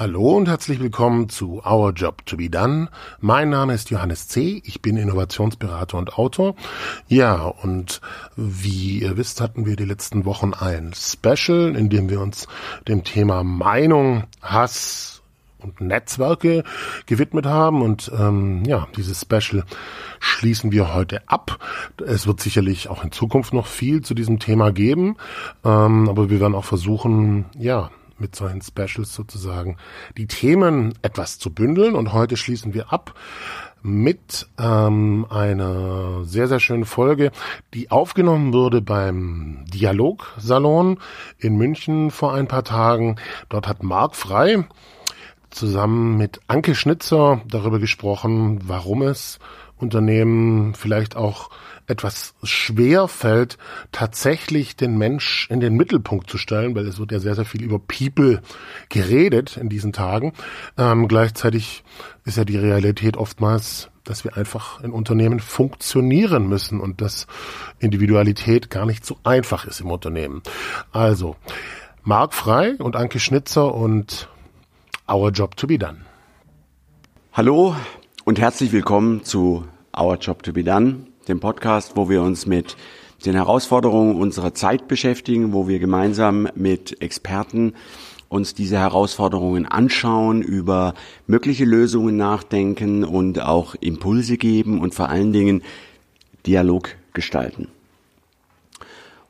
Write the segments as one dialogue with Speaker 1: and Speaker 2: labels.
Speaker 1: Hallo und herzlich willkommen zu Our Job to be Done. Mein Name ist Johannes C. Ich bin Innovationsberater und Autor. Ja, und wie ihr wisst, hatten wir die letzten Wochen ein Special, in dem wir uns dem Thema Meinung, Hass und Netzwerke gewidmet haben. Und ähm, ja, dieses Special schließen wir heute ab. Es wird sicherlich auch in Zukunft noch viel zu diesem Thema geben, ähm, aber wir werden auch versuchen, ja, mit solchen Specials sozusagen die Themen etwas zu bündeln. Und heute schließen wir ab mit ähm, einer sehr, sehr schönen Folge, die aufgenommen wurde beim Dialogsalon in München vor ein paar Tagen. Dort hat Marc Frei zusammen mit Anke Schnitzer darüber gesprochen, warum es Unternehmen vielleicht auch etwas schwer fällt, tatsächlich den Mensch in den Mittelpunkt zu stellen, weil es wird ja sehr, sehr viel über People geredet in diesen Tagen. Ähm, gleichzeitig ist ja die Realität oftmals, dass wir einfach in Unternehmen funktionieren müssen und dass Individualität gar nicht so einfach ist im Unternehmen. Also, Marc Frei und Anke Schnitzer und Our Job to be Done.
Speaker 2: Hallo und herzlich willkommen zu Our Job to be Done dem Podcast, wo wir uns mit den Herausforderungen unserer Zeit beschäftigen, wo wir gemeinsam mit Experten uns diese Herausforderungen anschauen, über mögliche Lösungen nachdenken und auch Impulse geben und vor allen Dingen Dialog gestalten.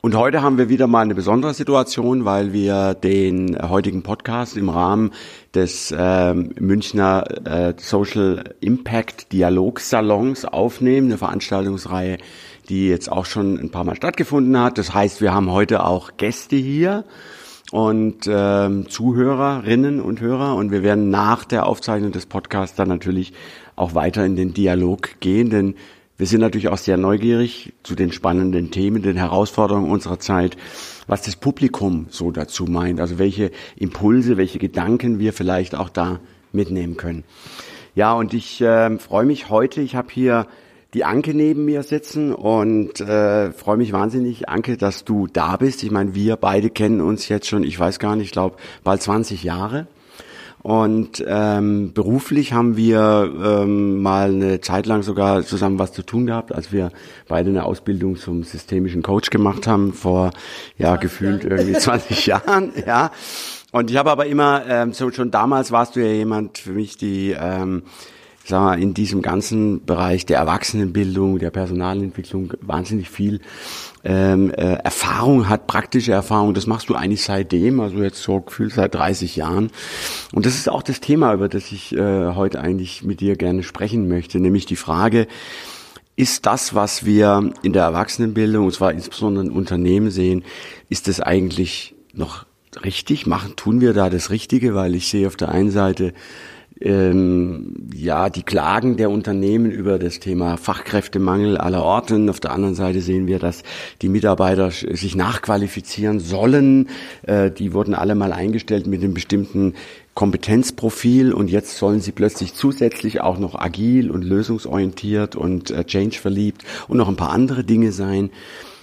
Speaker 2: Und heute haben wir wieder mal eine besondere Situation, weil wir den heutigen Podcast im Rahmen des äh, Münchner äh, Social Impact Dialog Salons aufnehmen, eine Veranstaltungsreihe, die jetzt auch schon ein paar Mal stattgefunden hat. Das heißt, wir haben heute auch Gäste hier und äh, Zuhörerinnen und Hörer und wir werden nach der Aufzeichnung des Podcasts dann natürlich auch weiter in den Dialog gehen, denn wir sind natürlich auch sehr neugierig zu den spannenden Themen, den Herausforderungen unserer Zeit, was das Publikum so dazu meint, also welche Impulse, welche Gedanken wir vielleicht auch da mitnehmen können. Ja, und ich äh, freue mich heute, ich habe hier die Anke neben mir sitzen und äh, freue mich wahnsinnig, Anke, dass du da bist. Ich meine, wir beide kennen uns jetzt schon, ich weiß gar nicht, ich glaube, bald 20 Jahre. Und ähm, beruflich haben wir ähm, mal eine Zeit lang sogar zusammen was zu tun gehabt, als wir beide eine Ausbildung zum systemischen Coach gemacht haben, vor ja gefühlt irgendwie 20 Jahren. Ja. Und ich habe aber immer, ähm, so schon damals warst du ja jemand für mich, die ähm, sag mal, in diesem ganzen Bereich der Erwachsenenbildung, der Personalentwicklung wahnsinnig viel ähm, äh, Erfahrung hat, praktische Erfahrung. Das machst du eigentlich seitdem, also jetzt so gefühlt seit 30 Jahren. Und das ist auch das Thema, über das ich äh, heute eigentlich mit dir gerne sprechen möchte, nämlich die Frage, ist das, was wir in der Erwachsenenbildung, und zwar insbesondere in Unternehmen sehen, ist das eigentlich noch richtig? Machen, tun wir da das Richtige? Weil ich sehe auf der einen Seite ähm, ja, die Klagen der Unternehmen über das Thema Fachkräftemangel aller Orten. Auf der anderen Seite sehen wir, dass die Mitarbeiter sich nachqualifizieren sollen. Äh, die wurden alle mal eingestellt mit einem bestimmten Kompetenzprofil und jetzt sollen sie plötzlich zusätzlich auch noch agil und lösungsorientiert und äh, change verliebt und noch ein paar andere Dinge sein.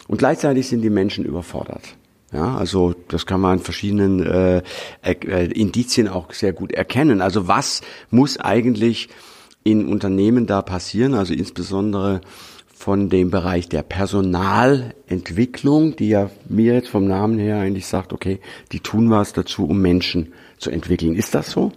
Speaker 2: Und gleichzeitig sind die Menschen überfordert. Ja, also das kann man an verschiedenen äh, äh, Indizien auch sehr gut erkennen. Also was muss eigentlich in Unternehmen da passieren? Also insbesondere von dem Bereich der Personalentwicklung, die ja mir jetzt vom Namen her eigentlich sagt, okay, die tun was dazu, um Menschen zu entwickeln. Ist das so?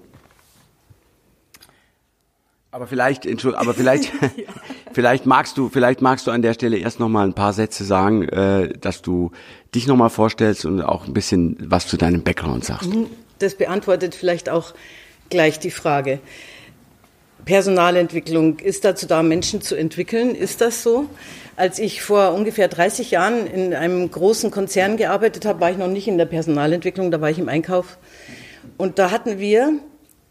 Speaker 2: Aber vielleicht, aber vielleicht, vielleicht magst du, vielleicht magst du an der Stelle erst noch mal ein paar Sätze sagen, äh, dass du dich noch mal vorstellst und auch ein bisschen was zu deinem Background sagst. Mhm.
Speaker 3: Das beantwortet vielleicht auch gleich die Frage. Personalentwicklung ist dazu da, Menschen zu entwickeln. Ist das so? Als ich vor ungefähr 30 Jahren in einem großen Konzern gearbeitet habe, war ich noch nicht in der Personalentwicklung, da war ich im Einkauf. Und da hatten wir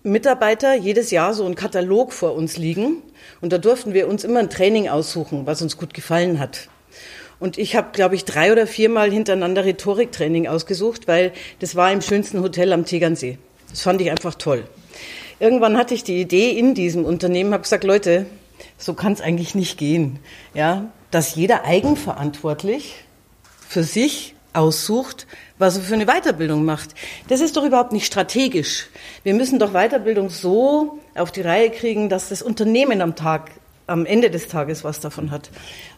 Speaker 3: Mitarbeiter jedes Jahr so einen Katalog vor uns liegen und da durften wir uns immer ein Training aussuchen, was uns gut gefallen hat. Und ich habe, glaube ich, drei oder viermal hintereinander Rhetoriktraining ausgesucht, weil das war im schönsten Hotel am Tegernsee. Das fand ich einfach toll. Irgendwann hatte ich die Idee in diesem Unternehmen, habe gesagt, Leute, so kann es eigentlich nicht gehen, ja, dass jeder eigenverantwortlich für sich aussucht, was er für eine Weiterbildung macht. Das ist doch überhaupt nicht strategisch. Wir müssen doch Weiterbildung so auf die Reihe kriegen, dass das Unternehmen am Tag, am Ende des Tages was davon hat.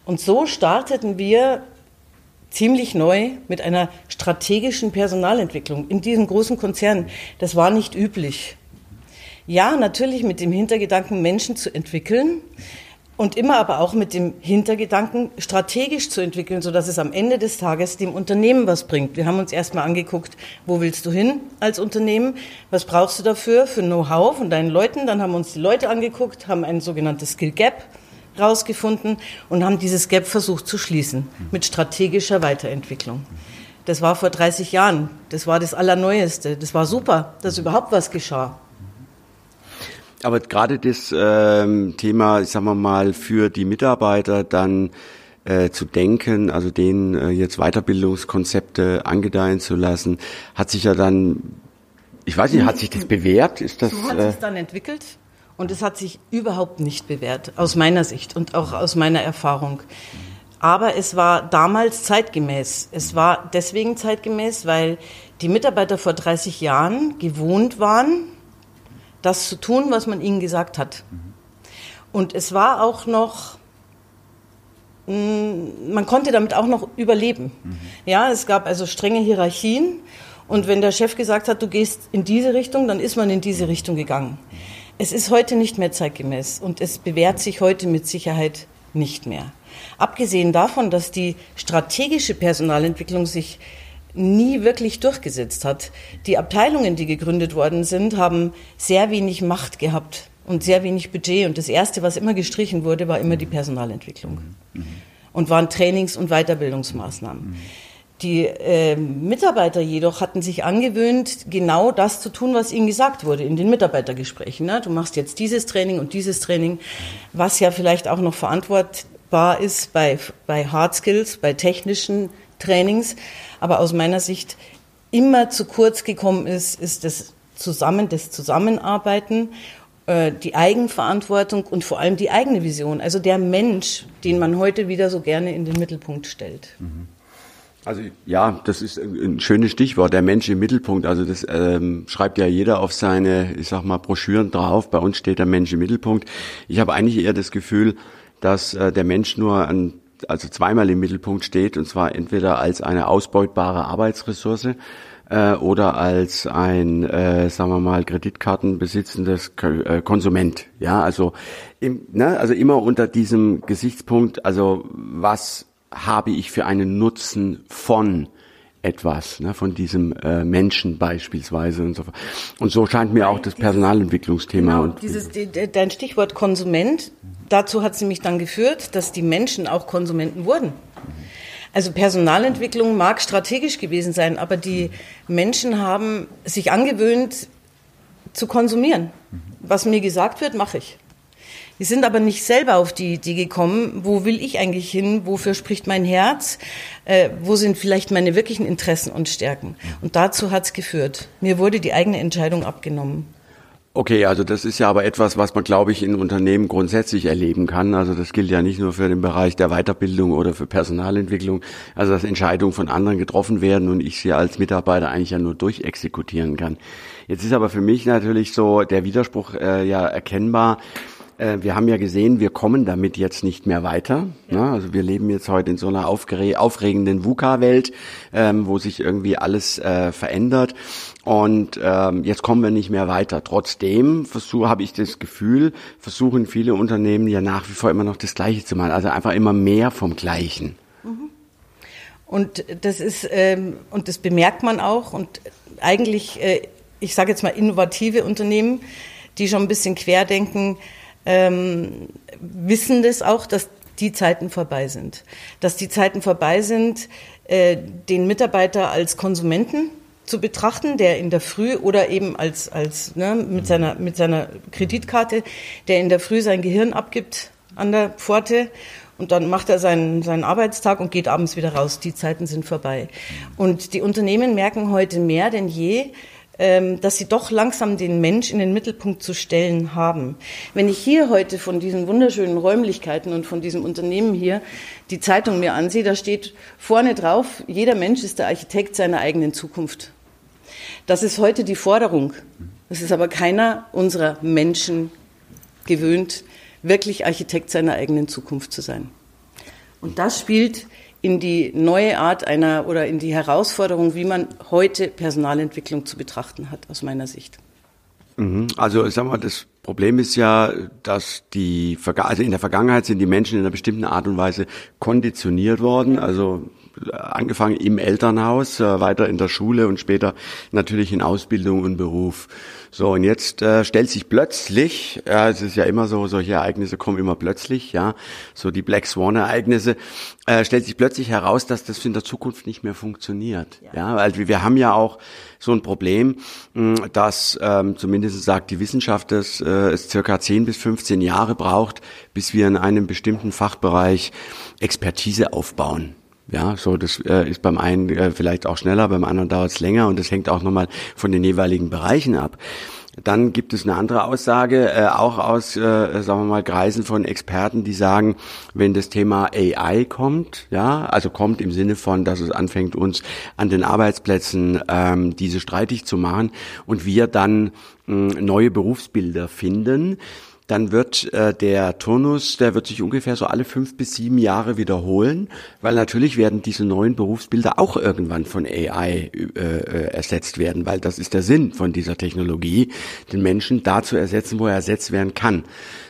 Speaker 3: Und so starteten wir ziemlich neu mit einer strategischen Personalentwicklung in diesem großen Konzern. Das war nicht üblich. Ja, natürlich mit dem Hintergedanken, Menschen zu entwickeln und immer aber auch mit dem Hintergedanken, strategisch zu entwickeln, sodass es am Ende des Tages dem Unternehmen was bringt. Wir haben uns erstmal angeguckt, wo willst du hin als Unternehmen? Was brauchst du dafür für Know-how von deinen Leuten? Dann haben uns die Leute angeguckt, haben ein sogenanntes Skill Gap rausgefunden und haben dieses Gap versucht zu schließen mit strategischer Weiterentwicklung. Das war vor 30 Jahren. Das war das Allerneueste. Das war super, dass überhaupt was geschah.
Speaker 2: Aber gerade das ähm, Thema, sagen wir mal, für die Mitarbeiter dann äh, zu denken, also denen äh, jetzt Weiterbildungskonzepte angedeihen zu lassen, hat sich ja dann, ich weiß nicht, hat sich das bewährt? Ist das?
Speaker 3: So hat äh, sich dann entwickelt. Und es hat sich überhaupt nicht bewährt, aus meiner Sicht und auch aus meiner Erfahrung. Aber es war damals zeitgemäß. Es war deswegen zeitgemäß, weil die Mitarbeiter vor 30 Jahren gewohnt waren, das zu tun, was man ihnen gesagt hat. Und es war auch noch, mm, man konnte damit auch noch überleben. Ja, es gab also strenge Hierarchien. Und wenn der Chef gesagt hat, du gehst in diese Richtung, dann ist man in diese Richtung gegangen. Es ist heute nicht mehr zeitgemäß und es bewährt sich heute mit Sicherheit nicht mehr. Abgesehen davon, dass die strategische Personalentwicklung sich nie wirklich durchgesetzt hat. Die Abteilungen, die gegründet worden sind, haben sehr wenig Macht gehabt und sehr wenig Budget. Und das Erste, was immer gestrichen wurde, war immer die Personalentwicklung. Und waren Trainings- und Weiterbildungsmaßnahmen. Die äh, Mitarbeiter jedoch hatten sich angewöhnt, genau das zu tun, was ihnen gesagt wurde in den Mitarbeitergesprächen. Ne? Du machst jetzt dieses Training und dieses Training, was ja vielleicht auch noch verantwortbar ist bei, bei Hard Skills, bei technischen Trainings. Aber aus meiner Sicht immer zu kurz gekommen ist, ist das Zusammen, das Zusammenarbeiten äh, die Eigenverantwortung und vor allem die eigene Vision, also der Mensch, den man heute wieder so gerne in den Mittelpunkt stellt. Mhm.
Speaker 2: Also ja, das ist ein schönes Stichwort, der Mensch im Mittelpunkt. Also das ähm, schreibt ja jeder auf seine, ich sag mal, Broschüren drauf. Bei uns steht der Mensch im Mittelpunkt. Ich habe eigentlich eher das Gefühl, dass äh, der Mensch nur an, also zweimal im Mittelpunkt steht, und zwar entweder als eine ausbeutbare Arbeitsressource äh, oder als ein, äh, sagen wir mal, Kreditkarten besitzendes äh, Konsument. Ja, also, im, ne, also immer unter diesem Gesichtspunkt, also was habe ich für einen Nutzen von etwas, ne, von diesem äh, Menschen beispielsweise und so Und so scheint mir auch das Personalentwicklungsthema.
Speaker 3: Genau,
Speaker 2: und
Speaker 3: dieses, dein Stichwort Konsument, dazu hat sie mich dann geführt, dass die Menschen auch Konsumenten wurden. Also Personalentwicklung mag strategisch gewesen sein, aber die Menschen haben sich angewöhnt zu konsumieren. Was mir gesagt wird, mache ich. Die sind aber nicht selber auf die Idee gekommen, wo will ich eigentlich hin, wofür spricht mein Herz, äh, wo sind vielleicht meine wirklichen Interessen und Stärken. Und dazu hat's geführt. Mir wurde die eigene Entscheidung abgenommen.
Speaker 2: Okay, also das ist ja aber etwas, was man, glaube ich, in Unternehmen grundsätzlich erleben kann. Also das gilt ja nicht nur für den Bereich der Weiterbildung oder für Personalentwicklung. Also dass Entscheidungen von anderen getroffen werden und ich sie als Mitarbeiter eigentlich ja nur durchexekutieren kann. Jetzt ist aber für mich natürlich so der Widerspruch äh, ja erkennbar äh, wir haben ja gesehen, wir kommen damit jetzt nicht mehr weiter. Ja. Ne? Also wir leben jetzt heute in so einer aufregenden VUCA-Welt, ähm, wo sich irgendwie alles äh, verändert. Und ähm, jetzt kommen wir nicht mehr weiter. Trotzdem habe ich das Gefühl, versuchen viele Unternehmen ja nach wie vor immer noch das Gleiche zu machen. Also einfach immer mehr vom Gleichen. Mhm.
Speaker 3: Und das ist ähm, und das bemerkt man auch. Und eigentlich, äh, ich sage jetzt mal innovative Unternehmen, die schon ein bisschen querdenken, ähm, wissen das auch, dass die Zeiten vorbei sind. Dass die Zeiten vorbei sind, äh, den Mitarbeiter als Konsumenten zu betrachten, der in der Früh oder eben als, als ne, mit, seiner, mit seiner Kreditkarte, der in der Früh sein Gehirn abgibt an der Pforte und dann macht er seinen, seinen Arbeitstag und geht abends wieder raus. Die Zeiten sind vorbei. Und die Unternehmen merken heute mehr denn je, dass sie doch langsam den Mensch in den Mittelpunkt zu stellen haben. Wenn ich hier heute von diesen wunderschönen Räumlichkeiten und von diesem Unternehmen hier die Zeitung mir ansehe, da steht vorne drauf, jeder Mensch ist der Architekt seiner eigenen Zukunft. Das ist heute die Forderung. Es ist aber keiner unserer Menschen gewöhnt, wirklich Architekt seiner eigenen Zukunft zu sein. Und das spielt in die neue Art einer oder in die Herausforderung, wie man heute Personalentwicklung zu betrachten hat, aus meiner Sicht.
Speaker 2: Mhm. Also ich sag mal, das Problem ist ja, dass die also in der Vergangenheit sind die Menschen in einer bestimmten Art und Weise konditioniert worden. Also angefangen im Elternhaus, äh, weiter in der Schule und später natürlich in Ausbildung und Beruf. So, und jetzt äh, stellt sich plötzlich, ja, es ist ja immer so, solche Ereignisse kommen immer plötzlich, ja, so die Black Swan-Ereignisse, äh, stellt sich plötzlich heraus, dass das in der Zukunft nicht mehr funktioniert. Ja, ja weil wir haben ja auch so ein Problem, mh, dass ähm, zumindest sagt die Wissenschaft, dass äh, es circa 10 bis 15 Jahre braucht, bis wir in einem bestimmten Fachbereich Expertise aufbauen. Ja, so das äh, ist beim einen äh, vielleicht auch schneller, beim anderen dauert es länger und das hängt auch nochmal von den jeweiligen Bereichen ab. Dann gibt es eine andere Aussage, äh, auch aus, äh, sagen wir mal, Kreisen von Experten, die sagen, wenn das Thema AI kommt, ja, also kommt im Sinne von, dass es anfängt, uns an den Arbeitsplätzen ähm, diese streitig zu machen und wir dann mh, neue Berufsbilder finden, dann wird äh, der Turnus, der wird sich ungefähr so alle fünf bis sieben Jahre wiederholen, weil natürlich werden diese neuen Berufsbilder auch irgendwann von AI äh, äh, ersetzt werden, weil das ist der Sinn von dieser Technologie, den Menschen da zu ersetzen, wo er ersetzt werden kann.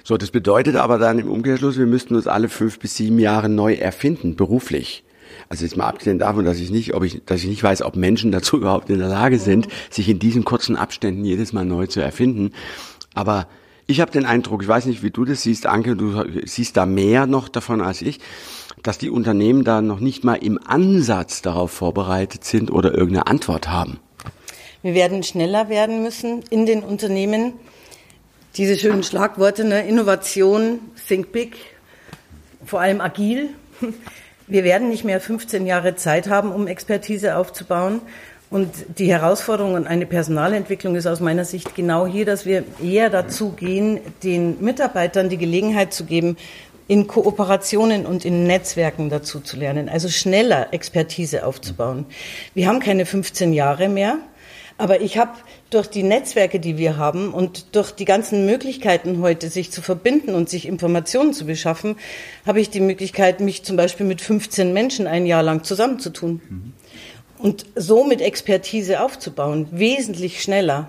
Speaker 2: So, das bedeutet aber dann im Umkehrschluss, wir müssten uns alle fünf bis sieben Jahre neu erfinden, beruflich. Also jetzt mal abgesehen davon, dass ich nicht, ob ich, dass ich nicht weiß, ob Menschen dazu überhaupt in der Lage sind, sich in diesen kurzen Abständen jedes Mal neu zu erfinden. Aber ich habe den Eindruck, ich weiß nicht, wie du das siehst, Anke, du siehst da mehr noch davon als ich, dass die Unternehmen da noch nicht mal im Ansatz darauf vorbereitet sind oder irgendeine Antwort haben.
Speaker 3: Wir werden schneller werden müssen in den Unternehmen. Diese schönen Schlagworte, ne? Innovation, Think Big, vor allem agil. Wir werden nicht mehr 15 Jahre Zeit haben, um Expertise aufzubauen. Und die Herausforderung an eine Personalentwicklung ist aus meiner Sicht genau hier, dass wir eher dazu gehen, den Mitarbeitern die Gelegenheit zu geben, in Kooperationen und in Netzwerken dazu zu lernen, also schneller Expertise aufzubauen. Wir haben keine 15 Jahre mehr, aber ich habe durch die Netzwerke, die wir haben und durch die ganzen Möglichkeiten heute, sich zu verbinden und sich Informationen zu beschaffen, habe ich die Möglichkeit, mich zum Beispiel mit 15 Menschen ein Jahr lang zusammenzutun. Mhm und somit Expertise aufzubauen, wesentlich schneller.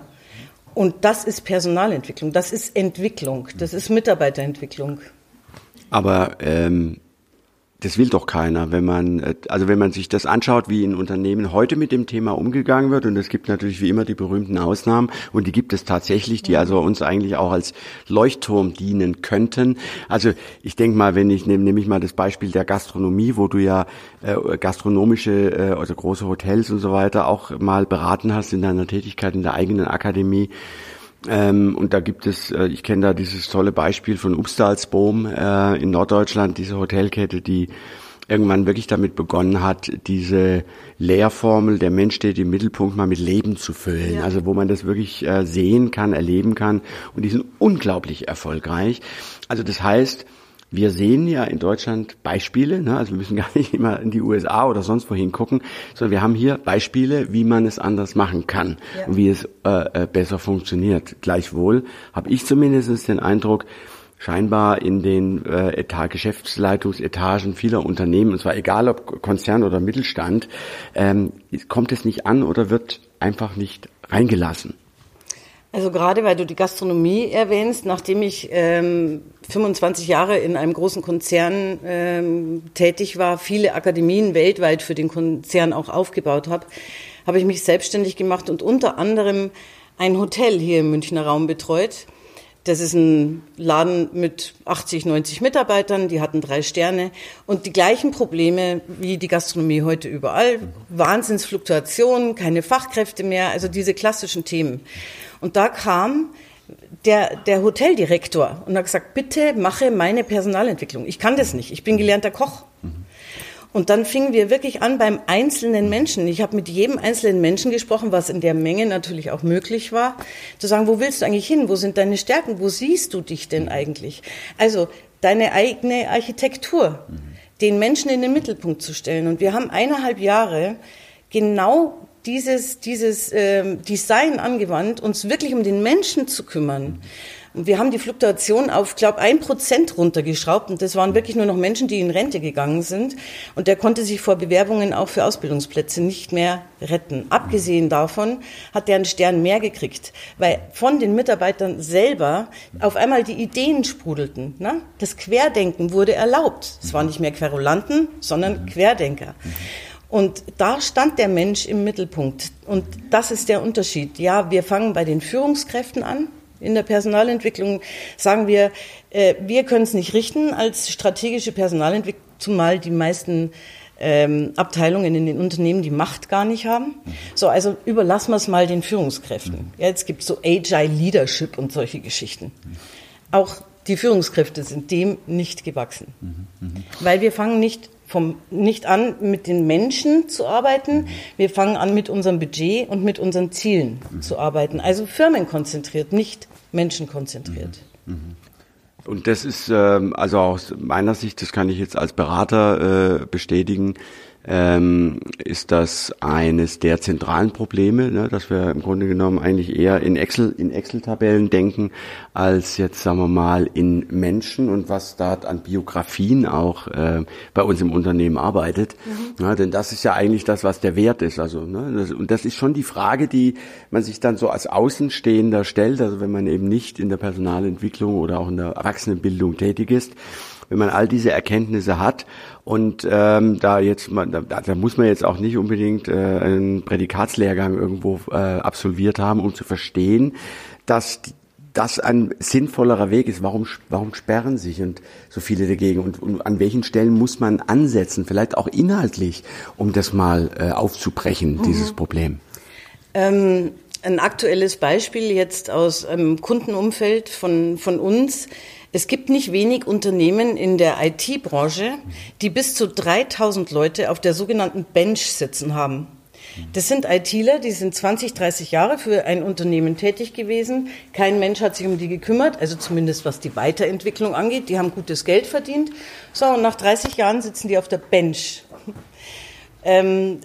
Speaker 3: Und das ist Personalentwicklung, das ist Entwicklung, das ist Mitarbeiterentwicklung.
Speaker 2: Aber ähm, das will doch keiner, wenn man, äh, also wenn man sich das anschaut, wie in Unternehmen heute mit dem Thema umgegangen wird, und es gibt natürlich wie immer die berühmten Ausnahmen, und die gibt es tatsächlich, die also uns eigentlich auch als Leuchtturm dienen könnten. Also ich denke mal, wenn ich nehme, nehme ich mal das Beispiel der Gastronomie, wo du ja äh, gastronomische, äh, also große Hotels und so weiter auch mal beraten hast in deiner Tätigkeit in der eigenen Akademie. Ähm, und da gibt es, äh, ich kenne da dieses tolle Beispiel von Upstalsboom äh, in Norddeutschland, diese Hotelkette, die irgendwann wirklich damit begonnen hat, diese Lehrformel, der Mensch steht im Mittelpunkt, mal mit Leben zu füllen. Ja. Also wo man das wirklich äh, sehen kann, erleben kann. Und die sind unglaublich erfolgreich. Also das heißt, wir sehen ja in Deutschland Beispiele, ne? also wir müssen gar nicht immer in die USA oder sonst wohin gucken, sondern wir haben hier Beispiele, wie man es anders machen kann ja. und wie es äh, äh, besser funktioniert. Gleichwohl habe ich zumindest den Eindruck, scheinbar in den äh, Etat, Geschäftsleitungsetagen vieler Unternehmen, und zwar egal ob Konzern oder Mittelstand, ähm, kommt es nicht an oder wird einfach nicht reingelassen.
Speaker 3: Also gerade weil du die Gastronomie erwähnst, nachdem ich ähm, 25 Jahre in einem großen Konzern ähm, tätig war, viele Akademien weltweit für den Konzern auch aufgebaut habe, habe ich mich selbstständig gemacht und unter anderem ein Hotel hier im Münchner Raum betreut. Das ist ein Laden mit 80, 90 Mitarbeitern, die hatten drei Sterne und die gleichen Probleme wie die Gastronomie heute überall. Wahnsinnsfluktuation, keine Fachkräfte mehr, also diese klassischen Themen. Und da kam der, der Hoteldirektor und hat gesagt, bitte mache meine Personalentwicklung. Ich kann das nicht. Ich bin gelernter Koch. Und dann fingen wir wirklich an beim einzelnen Menschen. Ich habe mit jedem einzelnen Menschen gesprochen, was in der Menge natürlich auch möglich war, zu sagen, wo willst du eigentlich hin? Wo sind deine Stärken? Wo siehst du dich denn eigentlich? Also deine eigene Architektur, den Menschen in den Mittelpunkt zu stellen. Und wir haben eineinhalb Jahre genau dieses, dieses äh, Design angewandt, uns wirklich um den Menschen zu kümmern. Und wir haben die Fluktuation auf, glaube ein Prozent runtergeschraubt. Und das waren wirklich nur noch Menschen, die in Rente gegangen sind. Und der konnte sich vor Bewerbungen auch für Ausbildungsplätze nicht mehr retten. Abgesehen davon hat der einen Stern mehr gekriegt, weil von den Mitarbeitern selber auf einmal die Ideen sprudelten. Ne? Das Querdenken wurde erlaubt. Es waren nicht mehr Querulanten, sondern Querdenker. Und da stand der Mensch im Mittelpunkt. Und das ist der Unterschied. Ja, wir fangen bei den Führungskräften an. In der Personalentwicklung sagen wir, äh, wir können es nicht richten als strategische Personalentwicklung, zumal die meisten ähm, Abteilungen in den Unternehmen die Macht gar nicht haben. So, also überlassen wir es mal den Führungskräften. Ja, jetzt gibt es so Agile Leadership und solche Geschichten. Auch die Führungskräfte sind dem nicht gewachsen. Weil wir fangen nicht vom, nicht an, mit den Menschen zu arbeiten. Wir fangen an, mit unserem Budget und mit unseren Zielen zu arbeiten. Also firmenkonzentriert, nicht menschenkonzentriert.
Speaker 2: Und das ist, ähm, also aus meiner Sicht, das kann ich jetzt als Berater äh, bestätigen, ähm, ist das eines der zentralen Probleme, ne, dass wir im Grunde genommen eigentlich eher in Excel in Excel-Tabellen denken als jetzt sagen wir mal in Menschen und was dort an Biografien auch äh, bei uns im Unternehmen arbeitet. Mhm. Ja, denn das ist ja eigentlich das, was der Wert ist. Also ne, das, und das ist schon die Frage, die man sich dann so als Außenstehender stellt. Also wenn man eben nicht in der Personalentwicklung oder auch in der Erwachsenenbildung tätig ist wenn man all diese Erkenntnisse hat und ähm, da jetzt man, da, da muss man jetzt auch nicht unbedingt äh, einen Prädikatslehrgang irgendwo äh, absolviert haben, um zu verstehen, dass das ein sinnvollerer Weg ist. Warum, warum sperren sich und so viele dagegen? Und, und an welchen Stellen muss man ansetzen, vielleicht auch inhaltlich, um das mal äh, aufzubrechen, mhm. dieses Problem?
Speaker 3: Ähm, ein aktuelles Beispiel jetzt aus einem Kundenumfeld von, von uns es gibt nicht wenig Unternehmen in der IT-Branche, die bis zu 3000 Leute auf der sogenannten Bench sitzen haben. Das sind ITler, die sind 20, 30 Jahre für ein Unternehmen tätig gewesen. Kein Mensch hat sich um die gekümmert, also zumindest was die Weiterentwicklung angeht. Die haben gutes Geld verdient. So, und nach 30 Jahren sitzen die auf der Bench. Ähm,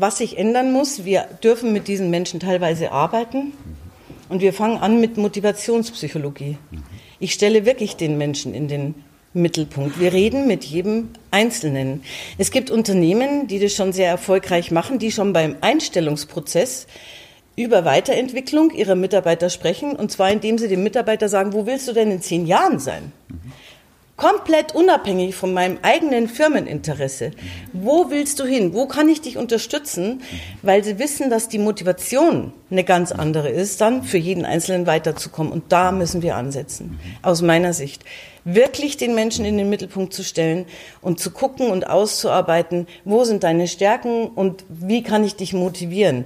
Speaker 3: was sich ändern muss, wir dürfen mit diesen Menschen teilweise arbeiten und wir fangen an mit Motivationspsychologie. Ich stelle wirklich den Menschen in den Mittelpunkt. Wir reden mit jedem Einzelnen. Es gibt Unternehmen, die das schon sehr erfolgreich machen, die schon beim Einstellungsprozess über Weiterentwicklung ihrer Mitarbeiter sprechen, und zwar indem sie dem Mitarbeiter sagen, wo willst du denn in zehn Jahren sein? Mhm komplett unabhängig von meinem eigenen Firmeninteresse. Wo willst du hin? Wo kann ich dich unterstützen? Weil sie wissen, dass die Motivation eine ganz andere ist, dann für jeden Einzelnen weiterzukommen. Und da müssen wir ansetzen, aus meiner Sicht. Wirklich den Menschen in den Mittelpunkt zu stellen und zu gucken und auszuarbeiten, wo sind deine Stärken und wie kann ich dich motivieren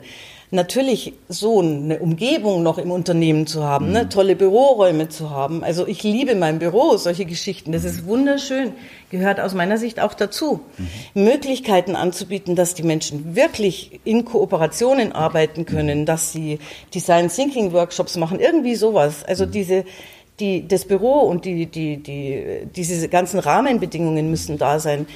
Speaker 3: natürlich so eine Umgebung noch im Unternehmen zu haben, ne? mhm. ne? tolle Büroräume zu haben. Also ich liebe mein Büro, solche Geschichten. Das ist wunderschön, gehört aus meiner Sicht auch dazu. Mhm. Möglichkeiten anzubieten, dass die Menschen wirklich in Kooperationen arbeiten können, mhm. dass sie Design Thinking Workshops machen, irgendwie sowas. Also mhm. diese die, das Büro und die, die, die, diese ganzen Rahmenbedingungen müssen da sein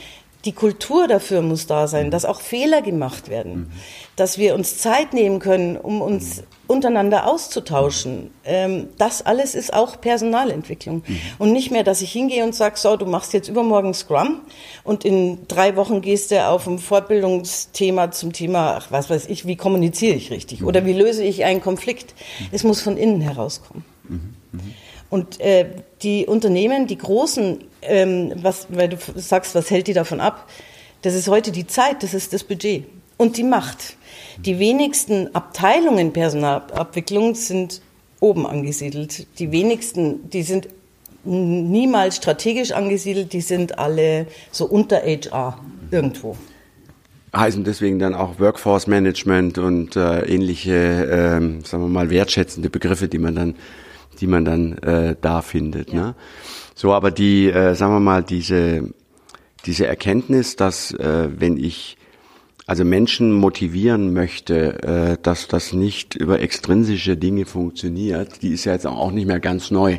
Speaker 3: die Kultur dafür muss da sein, dass auch Fehler gemacht werden, mhm. dass wir uns Zeit nehmen können, um uns untereinander auszutauschen. Ähm, das alles ist auch Personalentwicklung. Mhm. Und nicht mehr, dass ich hingehe und sage, so, du machst jetzt übermorgen Scrum und in drei Wochen gehst du auf ein Fortbildungsthema zum Thema, ach, was weiß ich, wie kommuniziere ich richtig mhm. oder wie löse ich einen Konflikt. Mhm. Es muss von innen herauskommen. Mhm. Mhm. Und äh, die Unternehmen, die großen, ähm, was, weil du sagst, was hält die davon ab? Das ist heute die Zeit, das ist das Budget und die Macht. Die wenigsten Abteilungen Personalabwicklung sind oben angesiedelt. Die wenigsten, die sind niemals strategisch angesiedelt, die sind alle so unter HR irgendwo.
Speaker 2: Heißen deswegen dann auch Workforce Management und äh, ähnliche, äh, sagen wir mal, wertschätzende Begriffe, die man dann die man dann äh, da findet. Ja. Ne? So, aber die, äh, sagen wir mal, diese diese Erkenntnis, dass äh, wenn ich also Menschen motivieren möchte, äh, dass das nicht über extrinsische Dinge funktioniert, die ist ja jetzt auch nicht mehr ganz neu.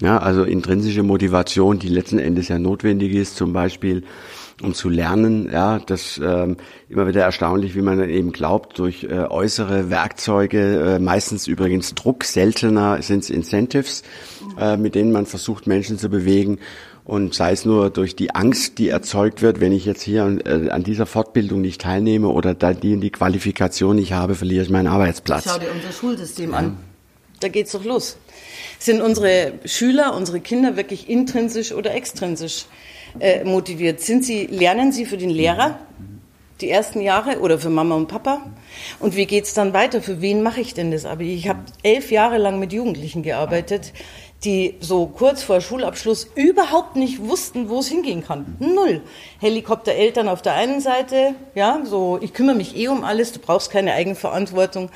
Speaker 2: Ja, also intrinsische Motivation, die letzten Endes ja notwendig ist, zum Beispiel um zu lernen. Ja, das ähm, immer wieder erstaunlich, wie man dann eben glaubt, durch äh, äußere Werkzeuge, äh, meistens übrigens Druck, seltener sind es Incentives, äh, mit denen man versucht, Menschen zu bewegen. Und sei es nur durch die Angst, die erzeugt wird, wenn ich jetzt hier an, äh, an dieser Fortbildung nicht teilnehme oder da die, die Qualifikation nicht habe, verliere ich meinen Arbeitsplatz.
Speaker 3: Schau dir unser Schulsystem an. Da geht's doch los. Sind unsere Schüler, unsere Kinder wirklich intrinsisch oder extrinsisch äh, motiviert? Sind sie, lernen sie für den Lehrer die ersten Jahre oder für Mama und Papa? Und wie geht's dann weiter? Für wen mache ich denn das? Aber ich habe elf Jahre lang mit Jugendlichen gearbeitet die so kurz vor Schulabschluss überhaupt nicht wussten, wo es hingehen kann. Null. Helikoptereltern auf der einen Seite, ja, so, ich kümmere mich eh um alles, du brauchst keine Eigenverantwortung,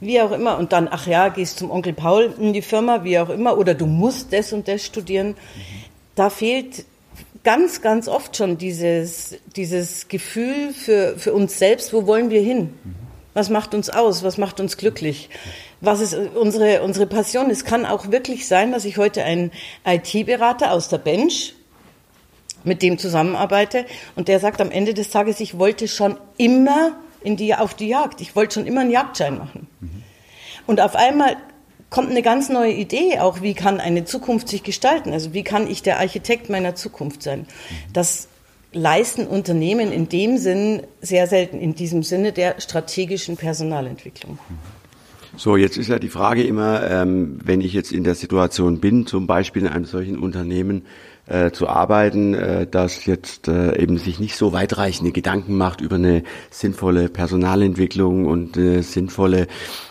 Speaker 3: wie auch immer. Und dann, ach ja, gehst zum Onkel Paul in die Firma, wie auch immer, oder du musst das und das studieren. Da fehlt ganz, ganz oft schon dieses, dieses Gefühl für, für uns selbst, wo wollen wir hin? Was macht uns aus? Was macht uns glücklich? was ist unsere, unsere Passion. Es kann auch wirklich sein, dass ich heute einen IT-Berater aus der Bench mit dem zusammenarbeite und der sagt am Ende des Tages, ich wollte schon immer in die, auf die Jagd. Ich wollte schon immer einen Jagdschein machen. Mhm. Und auf einmal kommt eine ganz neue Idee auch, wie kann eine Zukunft sich gestalten? Also wie kann ich der Architekt meiner Zukunft sein? Mhm. Das leisten Unternehmen in dem Sinn sehr selten, in diesem Sinne der strategischen Personalentwicklung. Mhm.
Speaker 2: So, jetzt ist ja die Frage immer, ähm, wenn ich jetzt in der Situation bin, zum Beispiel in einem solchen Unternehmen äh, zu arbeiten, äh, das jetzt äh, eben sich nicht so weitreichende Gedanken macht über eine sinnvolle Personalentwicklung und äh, sinnvolle,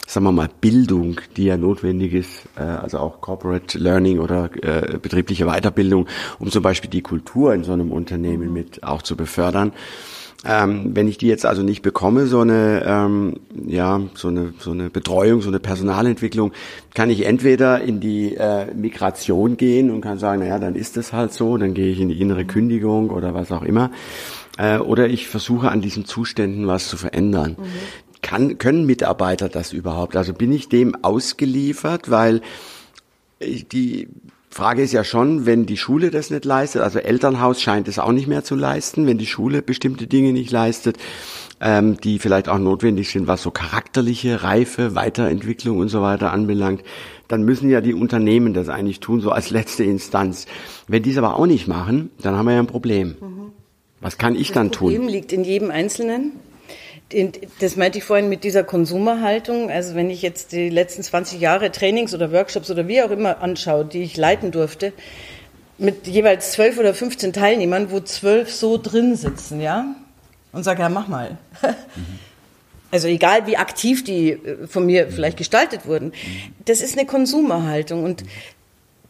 Speaker 2: sagen wir mal, Bildung, die ja notwendig ist, äh, also auch Corporate Learning oder äh, betriebliche Weiterbildung, um zum Beispiel die Kultur in so einem Unternehmen mit auch zu befördern. Ähm, wenn ich die jetzt also nicht bekomme, so eine, ähm, ja, so eine, so eine Betreuung, so eine Personalentwicklung, kann ich entweder in die äh, Migration gehen und kann sagen, naja, dann ist es halt so, dann gehe ich in die innere Kündigung oder was auch immer. Äh, oder ich versuche an diesen Zuständen was zu verändern. Mhm. Kann, können Mitarbeiter das überhaupt? Also bin ich dem ausgeliefert, weil die Frage ist ja schon, wenn die Schule das nicht leistet, also Elternhaus scheint es auch nicht mehr zu leisten, wenn die Schule bestimmte Dinge nicht leistet, ähm, die vielleicht auch notwendig sind, was so charakterliche Reife, Weiterentwicklung und so weiter anbelangt, dann müssen ja die Unternehmen das eigentlich tun, so als letzte Instanz. Wenn die es aber auch nicht machen, dann haben wir ja ein Problem. Mhm. Was kann ich das dann
Speaker 3: Problem
Speaker 2: tun? Das
Speaker 3: Problem liegt in jedem Einzelnen das meinte ich vorhin mit dieser Konsumerhaltung. Also wenn ich jetzt die letzten 20 Jahre Trainings oder Workshops oder wie auch immer anschaue, die ich leiten durfte, mit jeweils zwölf oder 15 Teilnehmern, wo zwölf so drin sitzen, ja, und sage, ja, mach mal. Also egal, wie aktiv die äh, von mir vielleicht gestaltet wurden. Das ist eine Konsumerhaltung und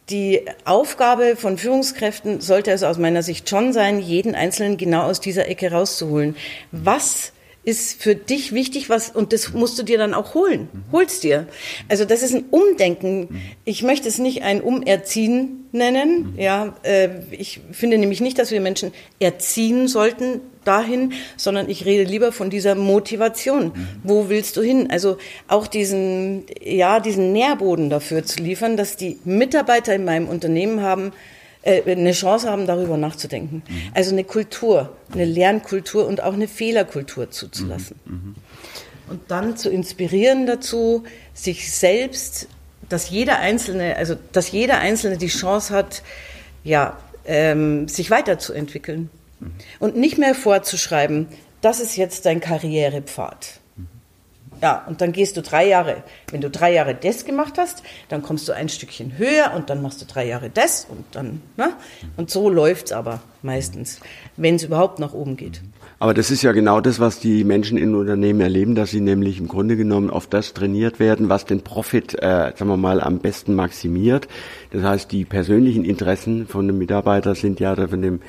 Speaker 3: die Aufgabe von Führungskräften sollte also aus meiner Sicht schon sein, jeden Einzelnen genau aus dieser Ecke rauszuholen. Was ist für dich wichtig, was, und das musst du dir dann auch holen. Hol's dir. Also das ist ein Umdenken. Ich möchte es nicht ein Umerziehen nennen. Ja, äh, ich finde nämlich nicht, dass wir Menschen erziehen sollten dahin, sondern ich rede lieber von dieser Motivation. Wo willst du hin? Also auch diesen, ja, diesen Nährboden dafür zu liefern, dass die Mitarbeiter in meinem Unternehmen haben, eine Chance haben, darüber nachzudenken. Mhm. Also eine Kultur, eine Lernkultur und auch eine Fehlerkultur zuzulassen. Mhm. mhm. Und dann zu inspirieren dazu, sich selbst, dass jeder Einzelne, also dass jeder Einzelne die Chance hat, ja, ähm, sich weiterzuentwickeln. Mhm. Und nicht mehr vorzuschreiben, das ist jetzt dein Karrierepfad. Ja, und dann gehst du drei Jahre. Wenn du drei Jahre das gemacht hast, dann kommst du ein Stückchen höher und dann machst du drei Jahre das und dann, ne? Und so läuft's aber meistens, wenn es überhaupt nach oben geht.
Speaker 2: Aber das ist ja genau das, was die Menschen in Unternehmen erleben, dass sie nämlich im Grunde genommen auf das trainiert werden, was den Profit, äh, sagen wir mal, am besten maximiert. Das heißt, die persönlichen Interessen von dem Mitarbeiter sind ja von dem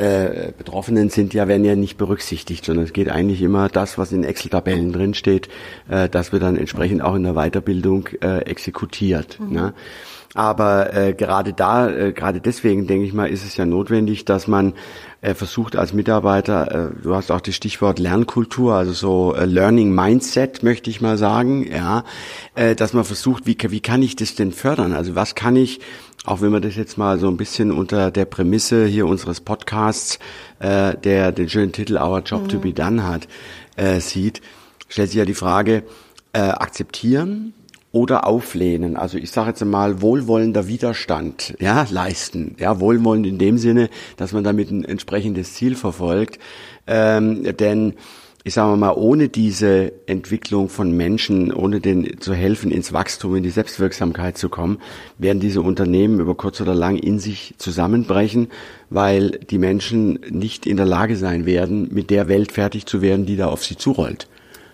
Speaker 2: äh, Betroffenen sind ja, werden ja nicht berücksichtigt, sondern es geht eigentlich immer das, was in Excel-Tabellen drinsteht, äh, das wird dann entsprechend auch in der Weiterbildung äh, exekutiert. Mhm. Ne? Aber äh, gerade da, äh, gerade deswegen denke ich mal, ist es ja notwendig, dass man äh, versucht als Mitarbeiter, äh, du hast auch das Stichwort Lernkultur, also so äh, Learning Mindset, möchte ich mal sagen, ja, äh, dass man versucht, wie, wie kann ich das denn fördern? Also was kann ich, auch wenn man das jetzt mal so ein bisschen unter der Prämisse hier unseres Podcasts, äh, der den schönen Titel Our Job mhm. to be Done hat, äh, sieht, stellt sich ja die Frage, äh, akzeptieren, oder auflehnen. Also ich sage jetzt mal wohlwollender Widerstand, ja, leisten. Ja, wohlwollend in dem Sinne, dass man damit ein entsprechendes Ziel verfolgt. Ähm, denn ich sage mal, ohne diese Entwicklung von Menschen, ohne denen zu helfen, ins Wachstum, in die Selbstwirksamkeit zu kommen, werden diese Unternehmen über kurz oder lang in sich zusammenbrechen, weil die Menschen nicht in der Lage sein werden, mit der Welt fertig zu werden, die da auf sie zurollt.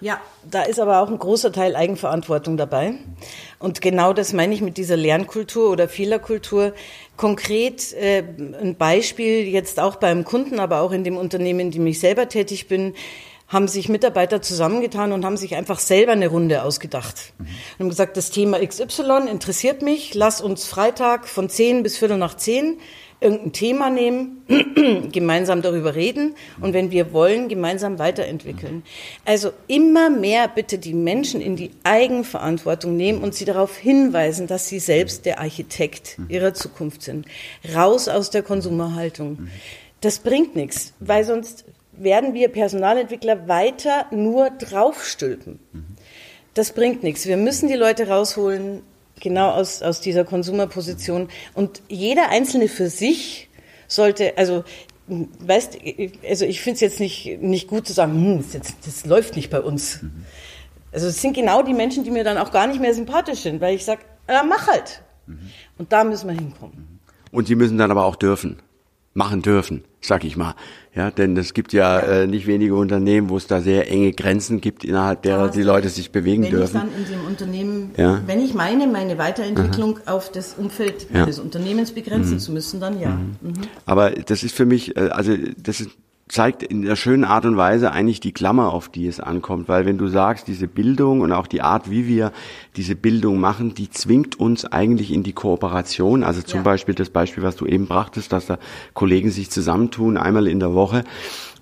Speaker 3: Ja, da ist aber auch ein großer Teil Eigenverantwortung dabei. Und genau das meine ich mit dieser Lernkultur oder Fehlerkultur. Konkret äh, ein Beispiel jetzt auch beim Kunden, aber auch in dem Unternehmen, in dem ich selber tätig bin, haben sich Mitarbeiter zusammengetan und haben sich einfach selber eine Runde ausgedacht. Und haben gesagt, das Thema XY interessiert mich, lass uns Freitag von 10 bis Viertel nach 10 irgendein Thema nehmen, gemeinsam darüber reden und wenn wir wollen, gemeinsam weiterentwickeln. Also immer mehr bitte die Menschen in die Eigenverantwortung nehmen und sie darauf hinweisen, dass sie selbst der Architekt ihrer Zukunft sind. Raus aus der Konsumerhaltung. Das bringt nichts, weil sonst werden wir Personalentwickler weiter nur draufstülpen. Das bringt nichts. Wir müssen die Leute rausholen, genau aus, aus dieser Konsumerposition. Und jeder Einzelne für sich sollte, also weißt, also ich finde es jetzt nicht, nicht gut zu sagen, hm, das, jetzt, das läuft nicht bei uns. Mhm. Also es sind genau die Menschen, die mir dann auch gar nicht mehr sympathisch sind, weil ich sage, ja, mach halt. Mhm. Und da müssen wir hinkommen.
Speaker 2: Und sie müssen dann aber auch dürfen, machen dürfen, sag ich mal. Ja, denn es gibt ja äh, nicht wenige Unternehmen, wo es da sehr enge Grenzen gibt, innerhalb derer die Leute sich bewegen
Speaker 3: wenn
Speaker 2: dürfen.
Speaker 3: Wenn ich dann in dem Unternehmen, ja. wenn ich meine, meine Weiterentwicklung Aha. auf das Umfeld ja. des Unternehmens begrenzen mhm. zu müssen, dann ja. Mhm.
Speaker 2: Mhm. Aber das ist für mich, äh, also das ist zeigt in der schönen Art und Weise eigentlich die Klammer, auf die es ankommt. Weil wenn du sagst, diese Bildung und auch die Art, wie wir diese Bildung machen, die zwingt uns eigentlich in die Kooperation. Also zum ja. Beispiel das Beispiel, was du eben brachtest, dass da Kollegen sich zusammentun, einmal in der Woche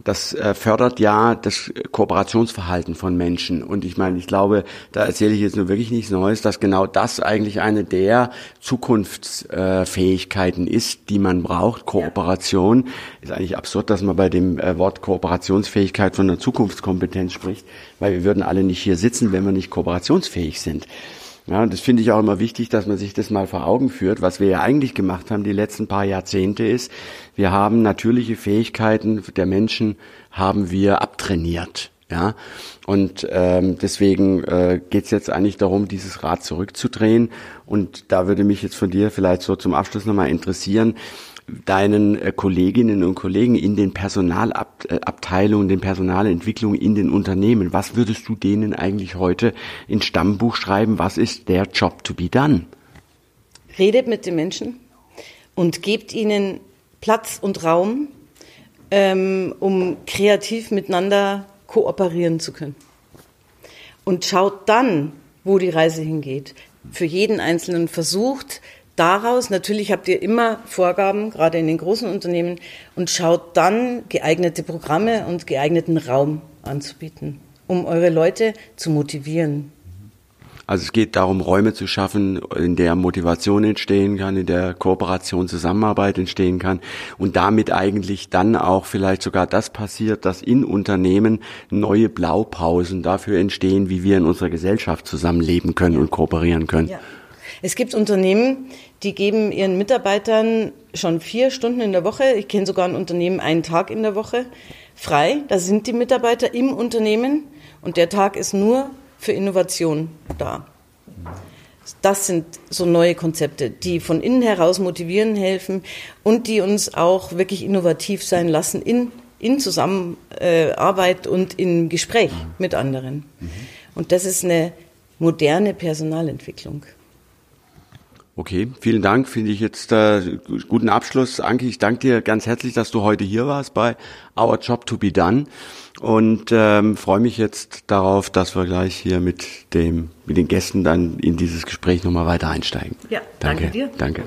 Speaker 2: das äh, fördert ja das Kooperationsverhalten von Menschen. Und ich meine, ich glaube, da erzähle ich jetzt nur wirklich nichts Neues, dass genau das eigentlich eine der Zukunftsfähigkeiten ist, die man braucht. Kooperation ist eigentlich absurd, dass man bei dem äh, Wort Kooperationsfähigkeit von einer Zukunftskompetenz spricht, weil wir würden alle nicht hier sitzen, wenn wir nicht kooperationsfähig sind. Ja, das finde ich auch immer wichtig, dass man sich das mal vor Augen führt. Was wir ja eigentlich gemacht haben die letzten paar Jahrzehnte ist, wir haben natürliche Fähigkeiten der Menschen haben wir abtrainiert. Ja, und ähm, deswegen äh, geht es jetzt eigentlich darum, dieses Rad zurückzudrehen. Und da würde mich jetzt von dir vielleicht so zum Abschluss nochmal interessieren, deinen äh, Kolleginnen und Kollegen in den Personalabteilungen, den Personalentwicklungen in den Unternehmen, was würdest du denen eigentlich heute ins Stammbuch schreiben? Was ist der Job to be done?
Speaker 3: Redet mit den Menschen und gebt ihnen Platz und Raum, ähm, um kreativ miteinander kooperieren zu können. Und schaut dann, wo die Reise hingeht. Für jeden Einzelnen versucht, daraus, natürlich habt ihr immer Vorgaben, gerade in den großen Unternehmen, und schaut dann, geeignete Programme und geeigneten Raum anzubieten, um eure Leute zu motivieren.
Speaker 2: Also es geht darum, Räume zu schaffen, in der Motivation entstehen kann, in der Kooperation, Zusammenarbeit entstehen kann und damit eigentlich dann auch vielleicht sogar das passiert, dass in Unternehmen neue Blaupausen dafür entstehen, wie wir in unserer Gesellschaft zusammenleben können und kooperieren können. Ja.
Speaker 3: Es gibt Unternehmen, die geben ihren Mitarbeitern schon vier Stunden in der Woche, ich kenne sogar ein Unternehmen einen Tag in der Woche, frei. Da sind die Mitarbeiter im Unternehmen und der Tag ist nur für Innovation da. Das sind so neue Konzepte, die von innen heraus motivieren helfen und die uns auch wirklich innovativ sein lassen in, in Zusammenarbeit und im Gespräch mit anderen. Und das ist eine moderne Personalentwicklung.
Speaker 2: Okay, vielen Dank. Finde ich jetzt äh, guten Abschluss. Anki, ich danke dir ganz herzlich, dass du heute hier warst bei Our Job to be Done und ähm, freue mich jetzt darauf, dass wir gleich hier mit dem mit den Gästen dann in dieses Gespräch nochmal weiter einsteigen.
Speaker 3: Ja, danke, danke dir.
Speaker 2: Danke.